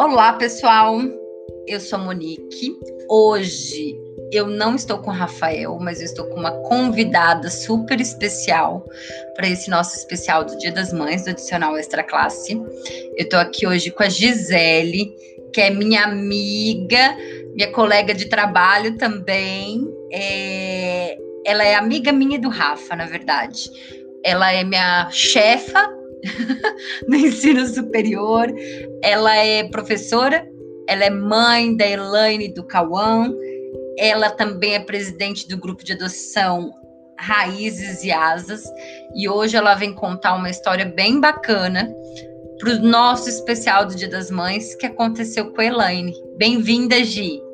Olá, pessoal. Eu sou a Monique. Hoje eu não estou com o Rafael, mas eu estou com uma convidada super especial para esse nosso especial do Dia das Mães, do Adicional Extra Classe. Eu estou aqui hoje com a Gisele, que é minha amiga, minha colega de trabalho também. É... Ela é amiga minha do Rafa, na verdade. Ela é minha chefa no ensino superior. Ela é professora, ela é mãe da Elaine e do Cauã. Ela também é presidente do grupo de adoção Raízes e Asas. E hoje ela vem contar uma história bem bacana para o nosso especial do Dia das Mães que aconteceu com a Elaine. Bem-vinda, Gi.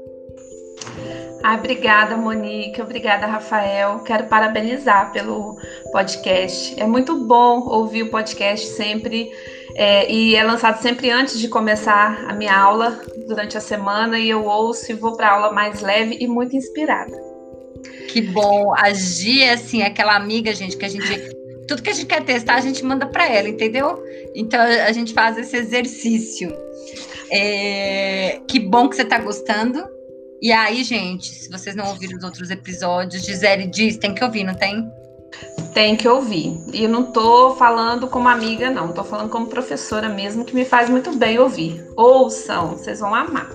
Ah, obrigada, Monique. Obrigada, Rafael. Quero parabenizar pelo podcast. É muito bom ouvir o podcast sempre. É, e é lançado sempre antes de começar a minha aula durante a semana. E eu ouço e vou para a aula mais leve e muito inspirada. Que bom. A Gi é assim, aquela amiga, gente, que a gente. Tudo que a gente quer testar, a gente manda para ela, entendeu? Então a gente faz esse exercício. É, que bom que você está gostando. E aí, gente, se vocês não ouviram os outros episódios, Gisele diz, tem que ouvir, não tem? Tem que ouvir. E não tô falando como amiga, não. Tô falando como professora mesmo, que me faz muito bem ouvir. Ouçam, vocês vão amar.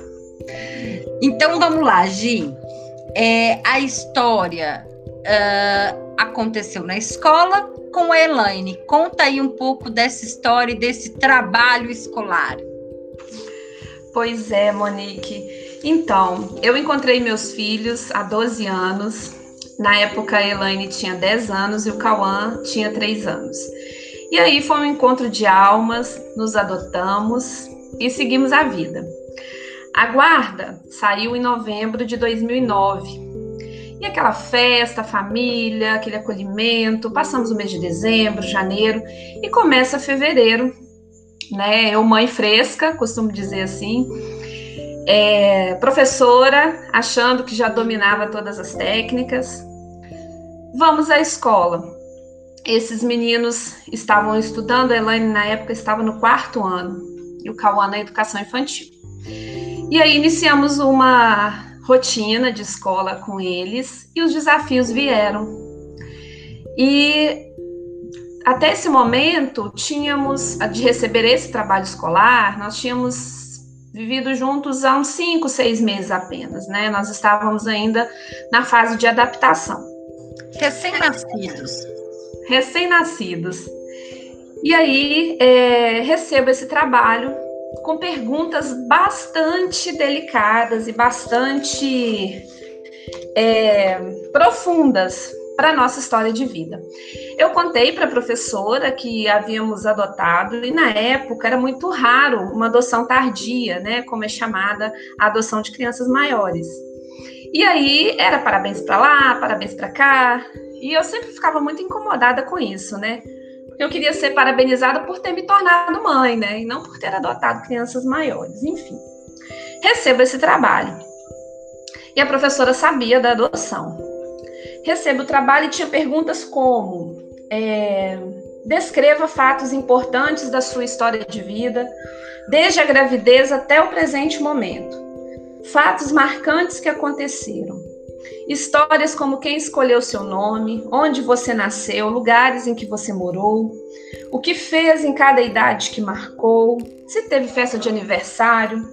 Então vamos lá, Gi. É, a história uh, aconteceu na escola com a Elaine. Conta aí um pouco dessa história e desse trabalho escolar. Pois é, Monique. Então, eu encontrei meus filhos há 12 anos. Na época, a Elaine tinha 10 anos e o Cauã tinha 3 anos. E aí foi um encontro de almas, nos adotamos e seguimos a vida. A guarda saiu em novembro de 2009. E aquela festa, família, aquele acolhimento, passamos o mês de dezembro, janeiro e começa fevereiro, né? Eu, mãe fresca, costumo dizer assim, é, professora, achando que já dominava todas as técnicas. Vamos à escola. Esses meninos estavam estudando, a Elaine na época estava no quarto ano, e o Cauã na educação infantil. E aí iniciamos uma rotina de escola com eles e os desafios vieram. E até esse momento, tínhamos, de receber esse trabalho escolar, nós tínhamos vivido juntos há uns cinco, seis meses apenas, né? Nós estávamos ainda na fase de adaptação. Recém-nascidos. Recém-nascidos. E aí é, recebo esse trabalho com perguntas bastante delicadas e bastante é, profundas para a nossa história de vida. Eu contei para a professora que havíamos adotado, e na época era muito raro uma adoção tardia, né, como é chamada a adoção de crianças maiores. E aí era parabéns para lá, parabéns para cá, e eu sempre ficava muito incomodada com isso, né? Eu queria ser parabenizada por ter me tornado mãe, né? E não por ter adotado crianças maiores. Enfim, recebo esse trabalho. E a professora sabia da adoção recebo o trabalho e tinha perguntas como: é, descreva fatos importantes da sua história de vida, desde a gravidez até o presente momento. Fatos marcantes que aconteceram. Histórias como quem escolheu seu nome, onde você nasceu, lugares em que você morou, o que fez em cada idade que marcou, se teve festa de aniversário,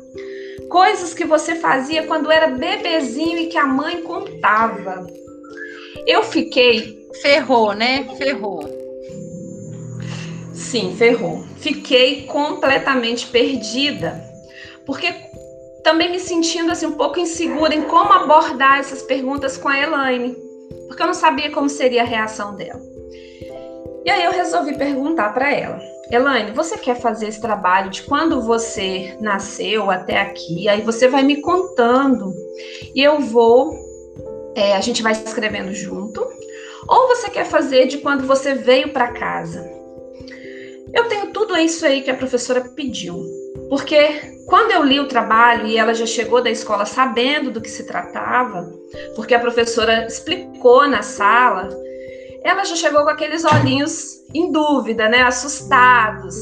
coisas que você fazia quando era bebezinho e que a mãe contava. Eu fiquei. Ferrou, né? Ferrou. Sim, ferrou. Fiquei completamente perdida. Porque também me sentindo assim um pouco insegura em como abordar essas perguntas com a Elaine, porque eu não sabia como seria a reação dela. E aí eu resolvi perguntar para ela: Elaine, você quer fazer esse trabalho de quando você nasceu até aqui? Aí você vai me contando e eu vou é, a gente vai escrevendo junto, ou você quer fazer de quando você veio para casa. Eu tenho tudo isso aí que a professora pediu, porque quando eu li o trabalho e ela já chegou da escola sabendo do que se tratava, porque a professora explicou na sala, ela já chegou com aqueles olhinhos em dúvida, né, assustados.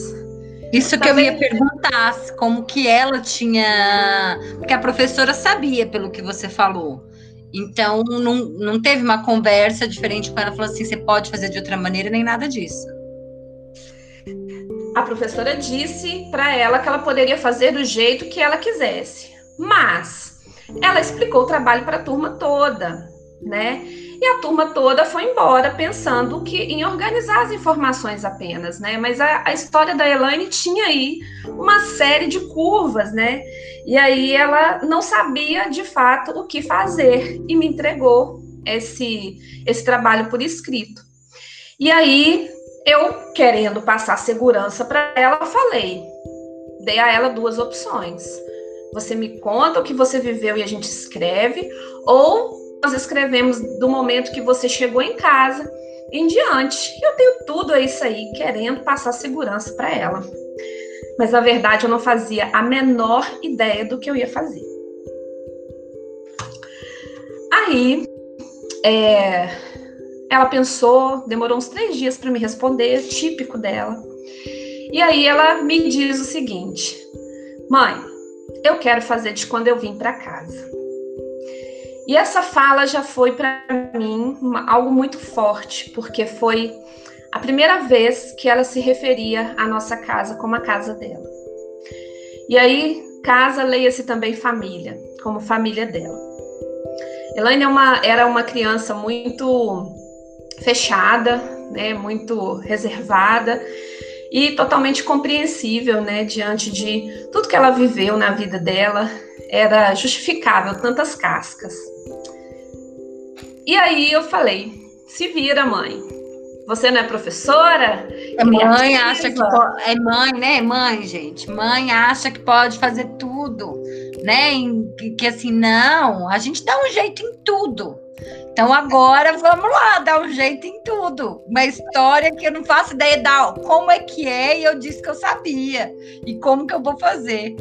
Isso que eu ia perguntar, como que ela tinha, porque a professora sabia pelo que você falou. Então, não, não teve uma conversa diferente com ela, falou assim, você pode fazer de outra maneira, nem nada disso. A professora disse para ela que ela poderia fazer do jeito que ela quisesse, mas ela explicou o trabalho para a turma toda, né? E a turma toda foi embora pensando que em organizar as informações apenas, né? Mas a, a história da Elaine tinha aí uma série de curvas, né? E aí ela não sabia de fato o que fazer e me entregou esse, esse trabalho por escrito. E aí eu, querendo passar segurança para ela, falei, dei a ela duas opções. Você me conta o que você viveu e a gente escreve, ou nós escrevemos do momento que você chegou em casa em diante. Eu tenho tudo isso aí, querendo passar segurança para ela. Mas na verdade eu não fazia a menor ideia do que eu ia fazer. Aí, é, ela pensou, demorou uns três dias para me responder, típico dela. E aí ela me diz o seguinte: Mãe, eu quero fazer de quando eu vim para casa. E essa fala já foi para mim uma, algo muito forte, porque foi a primeira vez que ela se referia à nossa casa como a casa dela. E aí, casa, leia-se também família, como família dela. Elaine é uma, era uma criança muito fechada, né, muito reservada e totalmente compreensível, né, diante de tudo que ela viveu na vida dela, era justificável tantas cascas. E aí eu falei: se vira, mãe. Você não é professora? É mãe acha que pode, é mãe, né? Mãe, gente. Mãe acha que pode fazer tudo, né? Que, assim não, a gente dá um jeito em tudo. Então agora vamos lá, dar um jeito em tudo. Uma história que eu não faço ideia da como é que é e eu disse que eu sabia e como que eu vou fazer.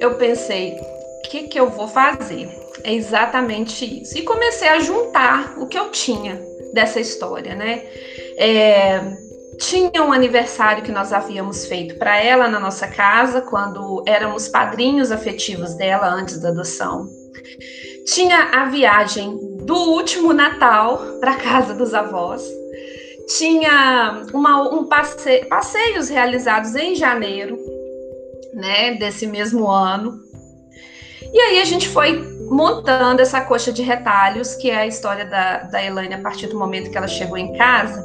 Eu pensei, o que que eu vou fazer? É exatamente isso. E comecei a juntar o que eu tinha dessa história, né? É, tinha um aniversário que nós havíamos feito para ela na nossa casa, quando éramos padrinhos afetivos dela antes da adoção. Tinha a viagem do último Natal para casa dos avós. Tinha uma, um passe, passeios realizados em janeiro, né, desse mesmo ano. E aí a gente foi montando essa coxa de retalhos, que é a história da, da Elaine a partir do momento que ela chegou em casa.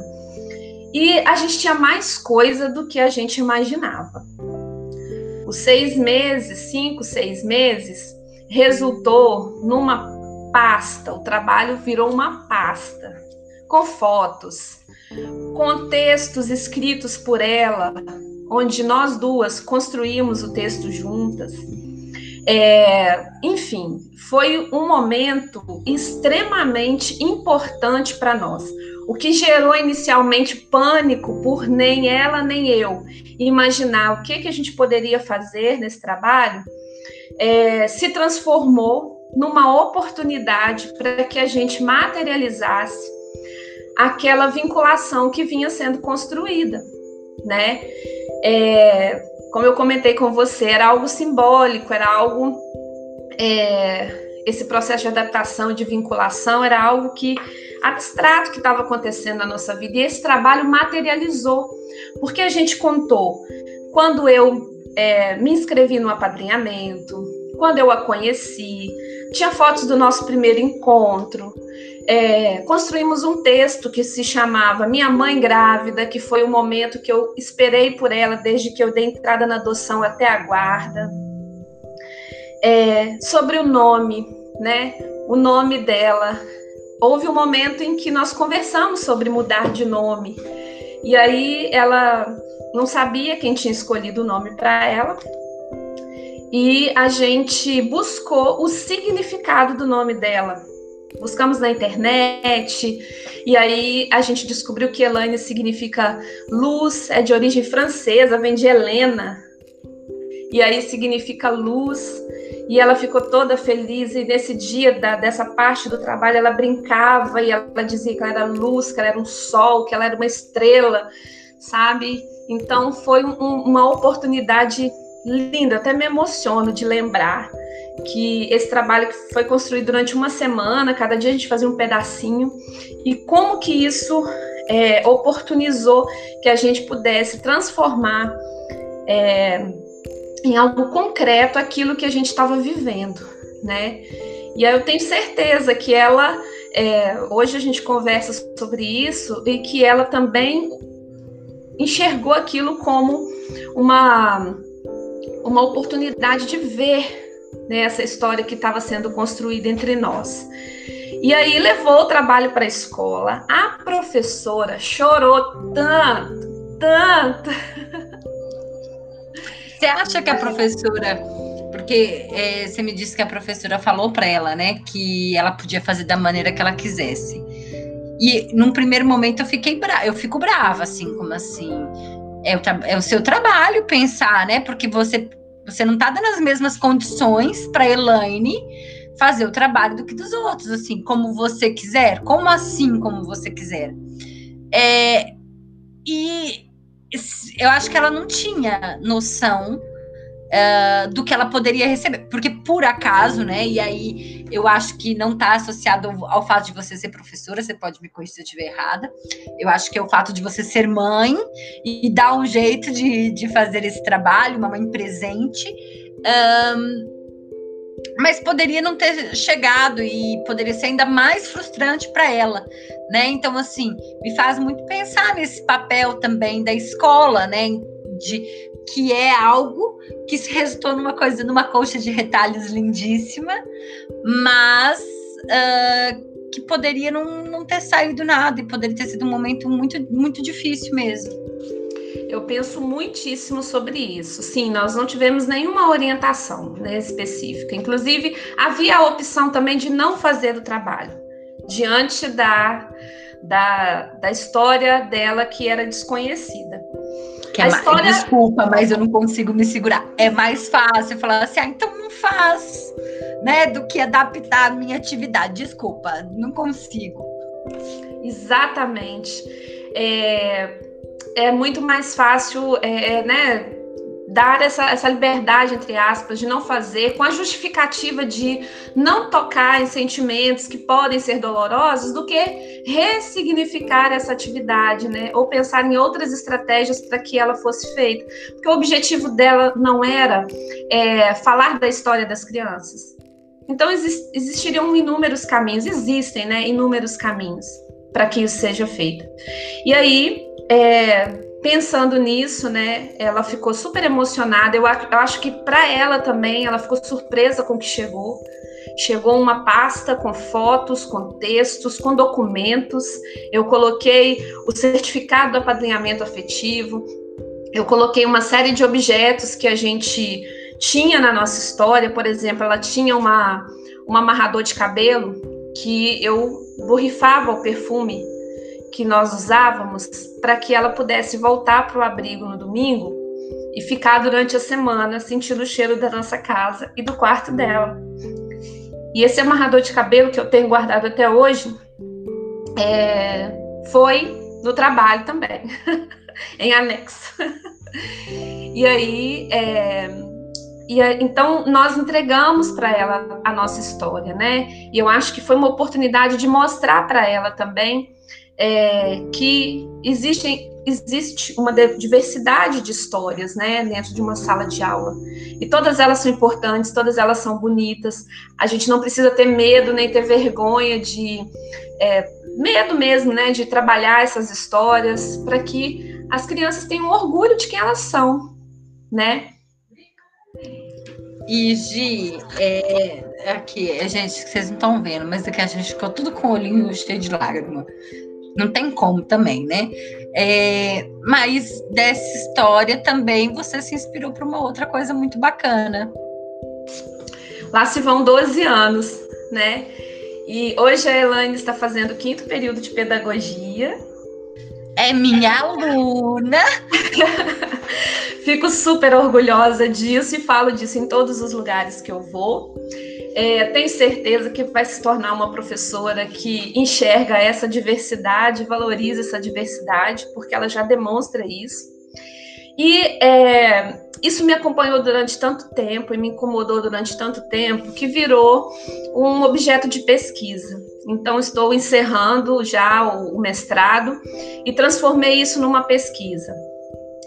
E a gente tinha mais coisa do que a gente imaginava. Os seis meses, cinco, seis meses, resultou numa pasta. O trabalho virou uma pasta com fotos, com textos escritos por ela, onde nós duas construímos o texto juntas. É, enfim, foi um momento extremamente importante para nós. O que gerou inicialmente pânico por nem ela nem eu imaginar o que, que a gente poderia fazer nesse trabalho, é, se transformou numa oportunidade para que a gente materializasse aquela vinculação que vinha sendo construída, né? É, como eu comentei com você, era algo simbólico, era algo. É, esse processo de adaptação, de vinculação, era algo que abstrato que estava acontecendo na nossa vida. E esse trabalho materializou, porque a gente contou quando eu é, me inscrevi no apadrinhamento, quando eu a conheci, tinha fotos do nosso primeiro encontro, é, construímos um texto que se chamava Minha Mãe Grávida, que foi o momento que eu esperei por ela desde que eu dei entrada na adoção até a guarda. É, sobre o nome, né? O nome dela. Houve um momento em que nós conversamos sobre mudar de nome. E aí ela não sabia quem tinha escolhido o nome para ela. E a gente buscou o significado do nome dela buscamos na internet, e aí a gente descobriu que Elaine significa luz, é de origem francesa, vem de Helena. e aí significa luz. E ela ficou toda feliz, e nesse dia da, dessa parte do trabalho ela brincava e ela dizia que ela era luz, que ela era um sol, que ela era uma estrela, sabe? Então foi um, uma oportunidade linda, até me emociono de lembrar que esse trabalho foi construído durante uma semana, cada dia a gente fazia um pedacinho, e como que isso é, oportunizou que a gente pudesse transformar é, em algo concreto aquilo que a gente estava vivendo, né? E aí eu tenho certeza que ela, é, hoje a gente conversa sobre isso e que ela também enxergou aquilo como uma, uma oportunidade de ver né, essa história que estava sendo construída entre nós. E aí levou o trabalho para a escola. A professora chorou tanto, tanto. Você acha que a professora, porque é, você me disse que a professora falou para ela, né, que ela podia fazer da maneira que ela quisesse. E num primeiro momento eu fiquei brava, eu fico brava, assim, como assim? É o, é o seu trabalho pensar, né? Porque você você não está dando as mesmas condições para Elaine fazer o trabalho do que dos outros, assim, como você quiser. Como assim, como você quiser? É, e eu acho que ela não tinha noção uh, do que ela poderia receber, porque por acaso, né? E aí eu acho que não está associado ao, fato de você ser professora, você pode me corrigir se eu estiver errada. Eu acho que é o fato de você ser mãe e, e dar um jeito de, de fazer esse trabalho, uma mãe presente. Um, mas poderia não ter chegado e poderia ser ainda mais frustrante para ela, né? Então assim, me faz muito pensar nesse papel também da escola, né? De que é algo que se resultou numa coisa, numa colcha de retalhos lindíssima, mas uh, que poderia não, não ter saído nada e poderia ter sido um momento muito, muito difícil mesmo. Eu penso muitíssimo sobre isso. Sim, nós não tivemos nenhuma orientação né, específica. Inclusive, havia a opção também de não fazer o trabalho, diante da, da, da história dela que era desconhecida. Que é história... Desculpa, mas eu não consigo me segurar. É mais fácil falar assim, ah, então não faz, né? Do que adaptar a minha atividade. Desculpa, não consigo. Exatamente. É, é muito mais fácil, é, é né? Dar essa, essa liberdade, entre aspas, de não fazer, com a justificativa de não tocar em sentimentos que podem ser dolorosos, do que ressignificar essa atividade, né? Ou pensar em outras estratégias para que ela fosse feita. Porque o objetivo dela não era é, falar da história das crianças. Então, existiriam inúmeros caminhos, existem, né? Inúmeros caminhos para que isso seja feito. E aí, é, pensando nisso, né, ela ficou super emocionada. Eu, eu acho que para ela também, ela ficou surpresa com o que chegou. Chegou uma pasta com fotos, com textos, com documentos. Eu coloquei o certificado do apadrinhamento afetivo. Eu coloquei uma série de objetos que a gente tinha na nossa história. Por exemplo, ela tinha uma, um amarrador de cabelo que eu borrifava o perfume que nós usávamos para que ela pudesse voltar para o abrigo no domingo e ficar durante a semana sentindo o cheiro da nossa casa e do quarto dela. E esse amarrador de cabelo que eu tenho guardado até hoje é, foi no trabalho também, em anexo. e aí, é, e então nós entregamos para ela a nossa história, né? E eu acho que foi uma oportunidade de mostrar para ela também é, que existem, existe uma diversidade de histórias né, dentro de uma sala de aula. E todas elas são importantes, todas elas são bonitas. A gente não precisa ter medo nem ter vergonha de. É, medo mesmo, né, de trabalhar essas histórias para que as crianças tenham orgulho de quem elas são, né? E Gi, é, aqui, gente, vocês não estão vendo, mas aqui a gente ficou tudo com o olhinho cheio de lágrima. Não tem como também, né? É, mas dessa história também você se inspirou para uma outra coisa muito bacana. Lá se vão 12 anos, né? E hoje a Elaine está fazendo o quinto período de pedagogia. É minha aluna! Fico super orgulhosa disso e falo disso em todos os lugares que eu vou. É, tenho certeza que vai se tornar uma professora que enxerga essa diversidade, valoriza essa diversidade, porque ela já demonstra isso. E é, isso me acompanhou durante tanto tempo e me incomodou durante tanto tempo que virou um objeto de pesquisa. Então, estou encerrando já o, mestrado e transformei isso numa pesquisa.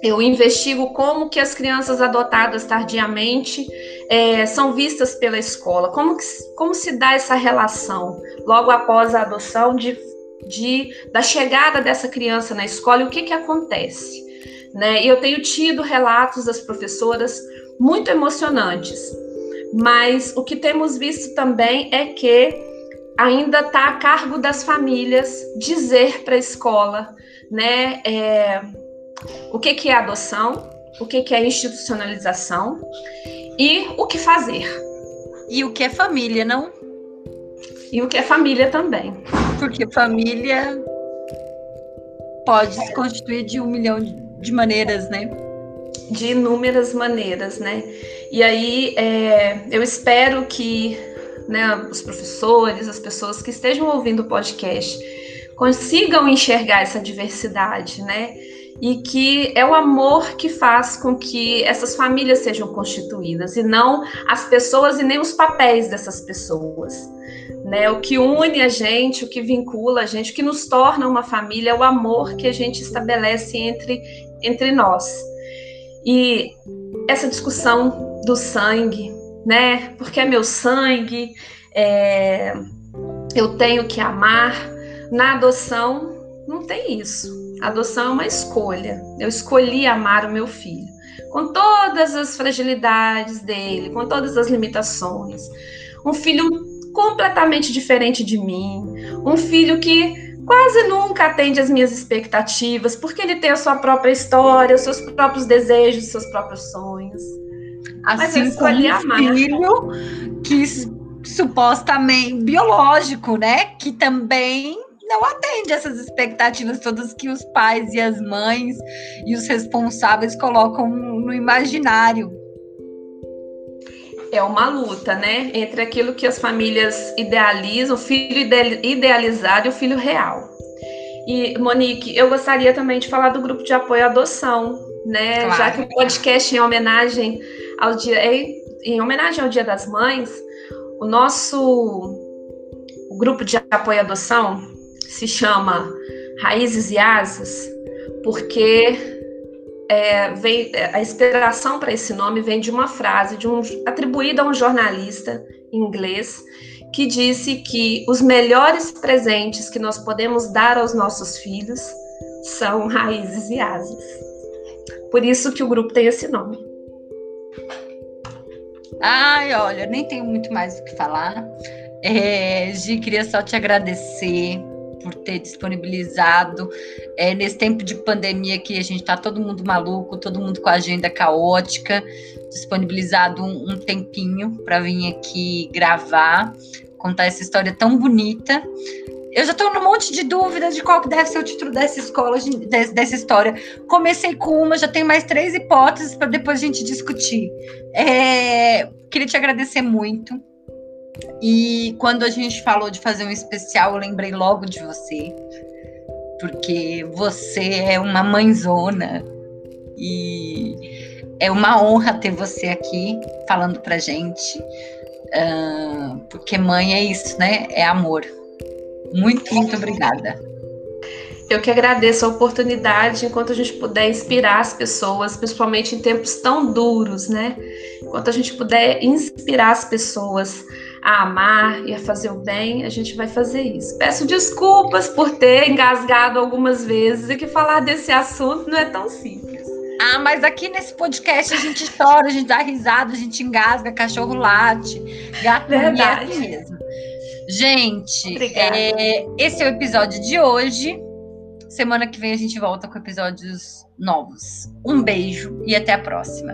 Eu investigo como que as crianças adotadas tardiamente é, são vistas pela escola, como, que, como se dá essa relação logo após a adoção de, de, da chegada dessa criança na escola e o que, que acontece. Né? Eu tenho tido relatos das professoras muito emocionantes, mas o que temos visto também é que ainda está a cargo das famílias dizer para a escola, né, é, o que, que é adoção, o que, que é institucionalização e o que fazer. E o que é família, não? E o que é família também. Porque família pode se constituir de um milhão de maneiras, né? De inúmeras maneiras, né? E aí é, eu espero que né, os professores, as pessoas que estejam ouvindo o podcast consigam enxergar essa diversidade, né? E que é o amor que faz com que essas famílias sejam constituídas, e não as pessoas e nem os papéis dessas pessoas. Né? O que une a gente, o que vincula a gente, o que nos torna uma família é o amor que a gente estabelece entre entre nós. E essa discussão do sangue, né? Porque é meu sangue, é, eu tenho que amar. Na adoção, não tem isso. A adoção é uma escolha. Eu escolhi amar o meu filho, com todas as fragilidades dele, com todas as limitações. Um filho completamente diferente de mim, um filho que quase nunca atende às minhas expectativas, porque ele tem a sua própria história, os seus próprios desejos, os seus próprios sonhos. Assim como um filho que supostamente biológico, né? Que também não atende essas expectativas todas que os pais e as mães e os responsáveis colocam no imaginário é uma luta, né? Entre aquilo que as famílias idealizam, o filho idealizado e o filho real. E, Monique, eu gostaria também de falar do grupo de apoio à adoção, né? Claro. Já que o podcast é em homenagem ao dia, é em homenagem ao Dia das Mães, o nosso o grupo de apoio à adoção se chama Raízes e Asas, porque é, vem, a inspiração para esse nome vem de uma frase de um, atribuída a um jornalista inglês que disse que os melhores presentes que nós podemos dar aos nossos filhos são raízes e asas. Por isso que o grupo tem esse nome. Ai, olha, nem tenho muito mais o que falar. É, Gi, queria só te agradecer por ter disponibilizado é, nesse tempo de pandemia que a gente está todo mundo maluco, todo mundo com a agenda caótica, disponibilizado um, um tempinho para vir aqui gravar, contar essa história tão bonita. Eu já estou num monte de dúvidas de qual que deve ser o título dessa escola, dessa história. Comecei com uma, já tenho mais três hipóteses para depois a gente discutir. É, queria te agradecer muito e quando a gente falou de fazer um especial, eu lembrei logo de você, porque você é uma mãezona e é uma honra ter você aqui falando pra gente, uh, porque mãe é isso, né? É amor. Muito, muito obrigada. Eu que agradeço a oportunidade enquanto a gente puder inspirar as pessoas, principalmente em tempos tão duros, né? Enquanto a gente puder inspirar as pessoas a amar e a fazer o bem, a gente vai fazer isso. Peço desculpas por ter engasgado algumas vezes e que falar desse assunto não é tão simples. Ah, mas aqui nesse podcast a gente chora, a gente dá risada, a gente engasga, cachorro late, gato Verdade. É mesmo. Gente, é, esse é o episódio de hoje. Semana que vem a gente volta com episódios novos. Um beijo e até a próxima.